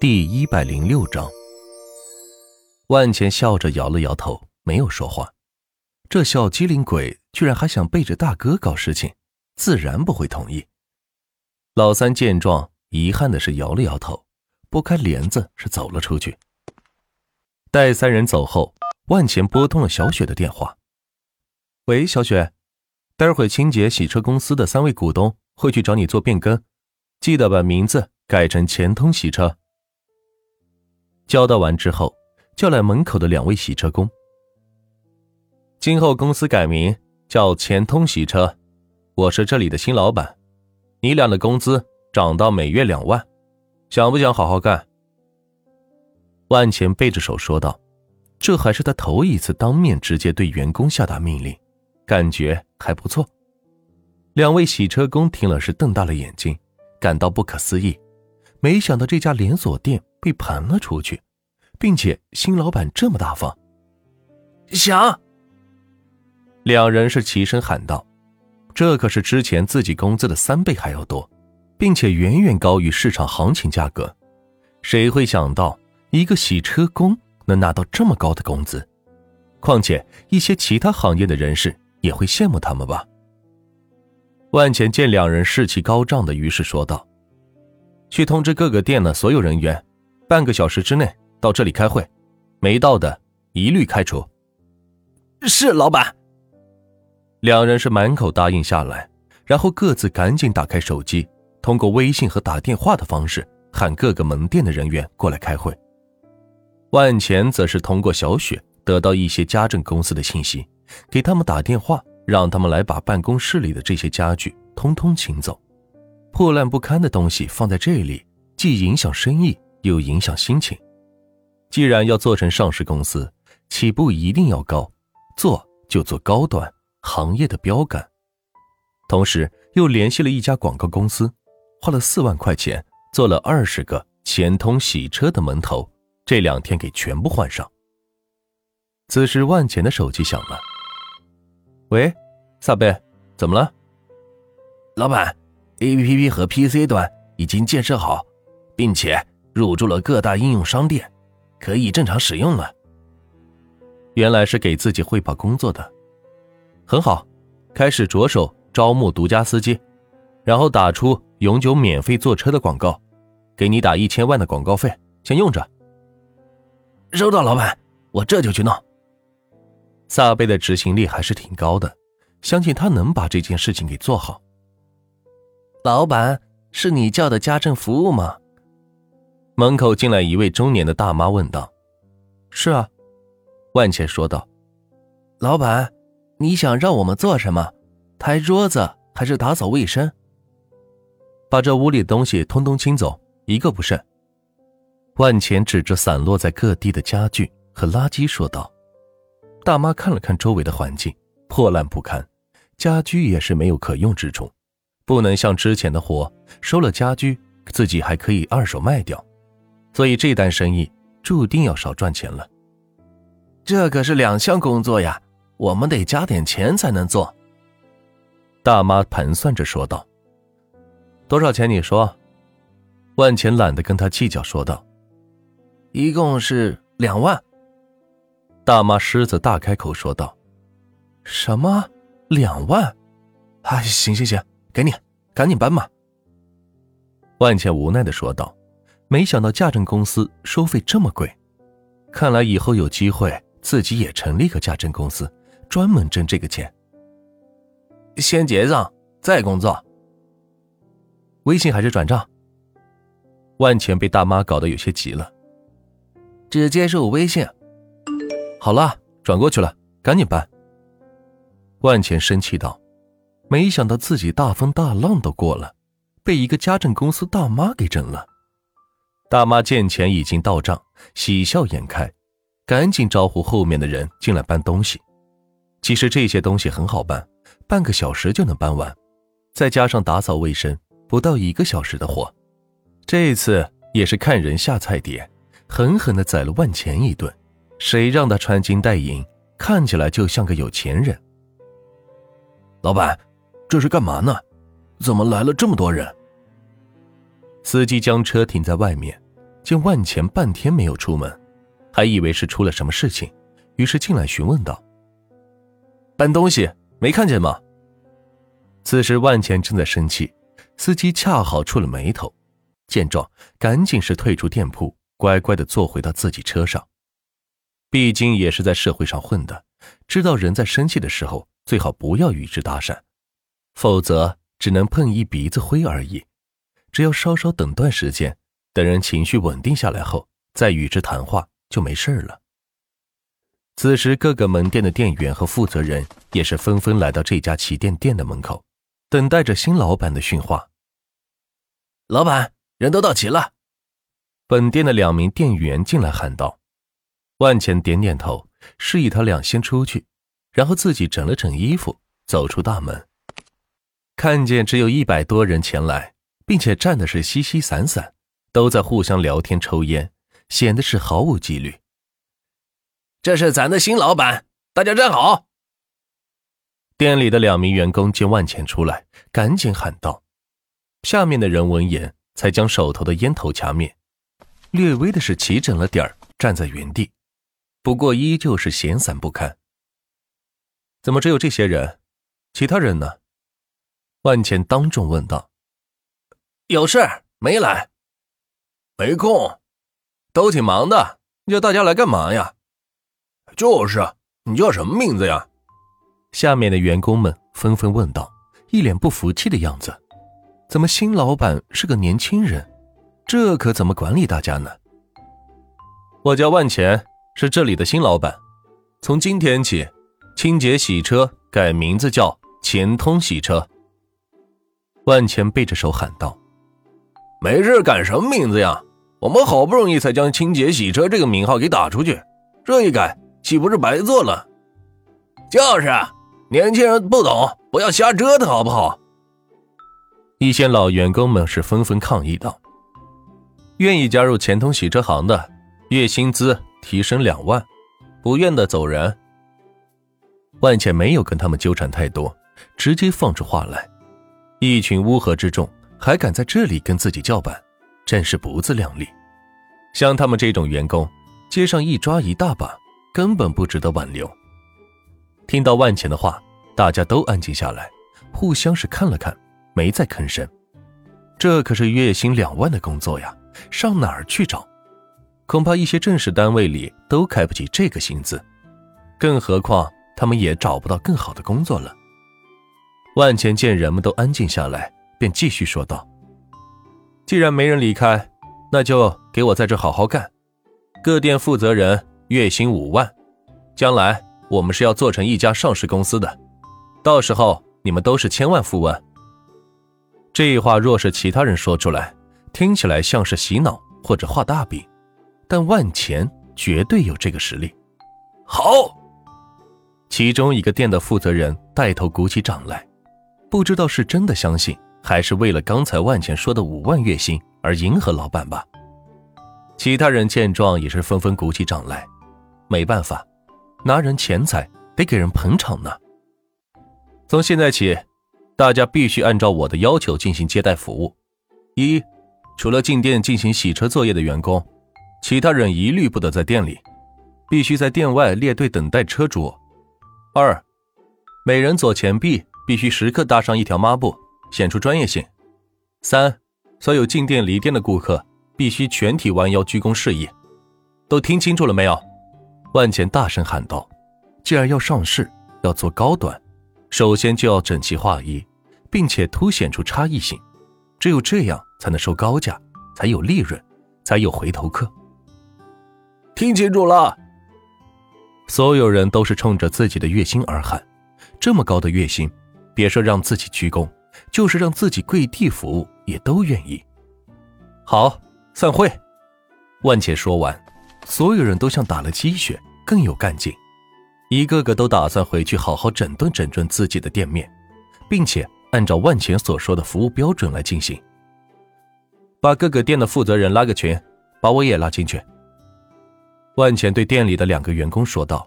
第一百零六章，万钱笑着摇了摇头，没有说话。这小机灵鬼居然还想背着大哥搞事情，自然不会同意。老三见状，遗憾的是摇了摇头，拨开帘子是走了出去。待三人走后，万钱拨通了小雪的电话：“喂，小雪，待会清洁洗车公司的三位股东会去找你做变更，记得把名字改成钱通洗车。”交代完之后，叫来门口的两位洗车工。今后公司改名叫钱通洗车，我是这里的新老板，你俩的工资涨到每月两万，想不想好好干？万钱背着手说道：“这还是他头一次当面直接对员工下达命令，感觉还不错。”两位洗车工听了是瞪大了眼睛，感到不可思议，没想到这家连锁店。被盘了出去，并且新老板这么大方，想。两人是齐声喊道：“这可是之前自己工资的三倍还要多，并且远远高于市场行情价格。谁会想到一个洗车工能拿到这么高的工资？况且一些其他行业的人士也会羡慕他们吧？”万钱见两人士气高涨的，于是说道：“去通知各个店的所有人员。”半个小时之内到这里开会，没到的一律开除。是老板。两人是满口答应下来，然后各自赶紧打开手机，通过微信和打电话的方式喊各个门店的人员过来开会。万钱则是通过小雪得到一些家政公司的信息，给他们打电话，让他们来把办公室里的这些家具通通请走。破烂不堪的东西放在这里，既影响生意。又影响心情。既然要做成上市公司，起步一定要高，做就做高端行业的标杆。同时又联系了一家广告公司，花了四万块钱做了二十个钱通洗车的门头，这两天给全部换上。此时万钱的手机响了，喂，撒贝，怎么了？老板，A P P 和 P C 端已经建设好，并且。入驻了各大应用商店，可以正常使用了。原来是给自己汇报工作的，很好。开始着手招募独家司机，然后打出永久免费坐车的广告，给你打一千万的广告费，先用着。收到，老板，我这就去弄。萨贝的执行力还是挺高的，相信他能把这件事情给做好。老板，是你叫的家政服务吗？门口进来一位中年的大妈，问道：“是啊。”万茜说道：“老板，你想让我们做什么？抬桌子还是打扫卫生？把这屋里的东西通通清走，一个不剩。”万茜指着散落在各地的家具和垃圾说道。大妈看了看周围的环境，破烂不堪，家居也是没有可用之处，不能像之前的活，收了家居自己还可以二手卖掉。所以这单生意注定要少赚钱了。这可是两项工作呀，我们得加点钱才能做。大妈盘算着说道：“多少钱？你说。”万钱懒得跟他计较，说道：“一共是两万。”大妈狮子大开口说道：“什么？两万？哎，行行行，给你，赶紧搬吧。”万钱无奈的说道。没想到家政公司收费这么贵，看来以后有机会自己也成立个家政公司，专门挣这个钱。先结账再工作。微信还是转账？万钱被大妈搞得有些急了，只接受微信。好了，转过去了，赶紧办。万钱生气道：“没想到自己大风大浪都过了，被一个家政公司大妈给整了。”大妈见钱已经到账，喜笑颜开，赶紧招呼后面的人进来搬东西。其实这些东西很好搬，半个小时就能搬完，再加上打扫卫生，不到一个小时的活。这次也是看人下菜碟，狠狠的宰了万钱一顿。谁让他穿金戴银，看起来就像个有钱人？老板，这是干嘛呢？怎么来了这么多人？司机将车停在外面，见万钱半天没有出门，还以为是出了什么事情，于是进来询问道：“搬东西没看见吗？”此时万钱正在生气，司机恰好触了眉头，见状赶紧是退出店铺，乖乖的坐回到自己车上。毕竟也是在社会上混的，知道人在生气的时候最好不要与之搭讪，否则只能碰一鼻子灰而已。只要稍稍等段时间，等人情绪稳定下来后，再与之谈话就没事了。此时，各个门店的店员和负责人也是纷纷来到这家旗舰店的门口，等待着新老板的训话。老板，人都到齐了。本店的两名店员进来喊道。万钱点点头，示意他俩先出去，然后自己整了整衣服，走出大门。看见只有一百多人前来，并且站的是稀稀散散，都在互相聊天抽烟，显得是毫无纪律。这是咱的新老板，大家站好。店里的两名员工见万钱出来，赶紧喊道：“下面的人闻言，才将手头的烟头掐灭，略微的是齐整了点儿，站在原地。”不过依旧是闲散不堪。怎么只有这些人？其他人呢？万钱当众问道。有事没来，没空，都挺忙的。叫大家来干嘛呀？就是，你叫什么名字呀？下面的员工们纷纷问道，一脸不服气的样子。怎么新老板是个年轻人？这可怎么管理大家呢？我叫万钱。是这里的新老板，从今天起，清洁洗车改名字叫钱通洗车。万钱背着手喊道：“没事，改什么名字呀？我们好不容易才将清洁洗车这个名号给打出去，这一改岂不是白做了？就是，年轻人不懂，不要瞎折腾，好不好？”一些老员工们是纷纷抗议道：“愿意加入钱通洗车行的，月薪资。”提升两万，不愿的走人。万茜没有跟他们纠缠太多，直接放出话来。一群乌合之众还敢在这里跟自己叫板，真是不自量力。像他们这种员工，街上一抓一大把，根本不值得挽留。听到万茜的话，大家都安静下来，互相是看了看，没再吭声。这可是月薪两万的工作呀，上哪儿去找？恐怕一些正式单位里都开不起这个薪资，更何况他们也找不到更好的工作了。万钱见人们都安静下来，便继续说道：“既然没人离开，那就给我在这好好干。各店负责人月薪五万，将来我们是要做成一家上市公司的，到时候你们都是千万富翁。”这话若是其他人说出来，听起来像是洗脑或者画大饼。但万钱绝对有这个实力。好，其中一个店的负责人带头鼓起掌来，不知道是真的相信，还是为了刚才万钱说的五万月薪而迎合老板吧。其他人见状也是纷纷鼓起掌来。没办法，拿人钱财得给人捧场呢。从现在起，大家必须按照我的要求进行接待服务。一，除了进店进行洗车作业的员工。其他人一律不得在店里，必须在店外列队等待车主。二，每人左前臂必须时刻搭上一条抹布，显出专业性。三，所有进店离店的顾客必须全体弯腰鞠躬示意。都听清楚了没有？万钱大声喊道：“既然要上市，要做高端，首先就要整齐划一，并且凸显出差异性，只有这样才能收高价，才有利润，才有回头客。”听清楚了，所有人都是冲着自己的月薪而喊。这么高的月薪，别说让自己鞠躬，就是让自己跪地服务也都愿意。好，散会。万茜说完，所有人都像打了鸡血，更有干劲，一个个都打算回去好好整顿整顿自己的店面，并且按照万茜所说的服务标准来进行。把各个店的负责人拉个群，把我也拉进去。万钱对店里的两个员工说道。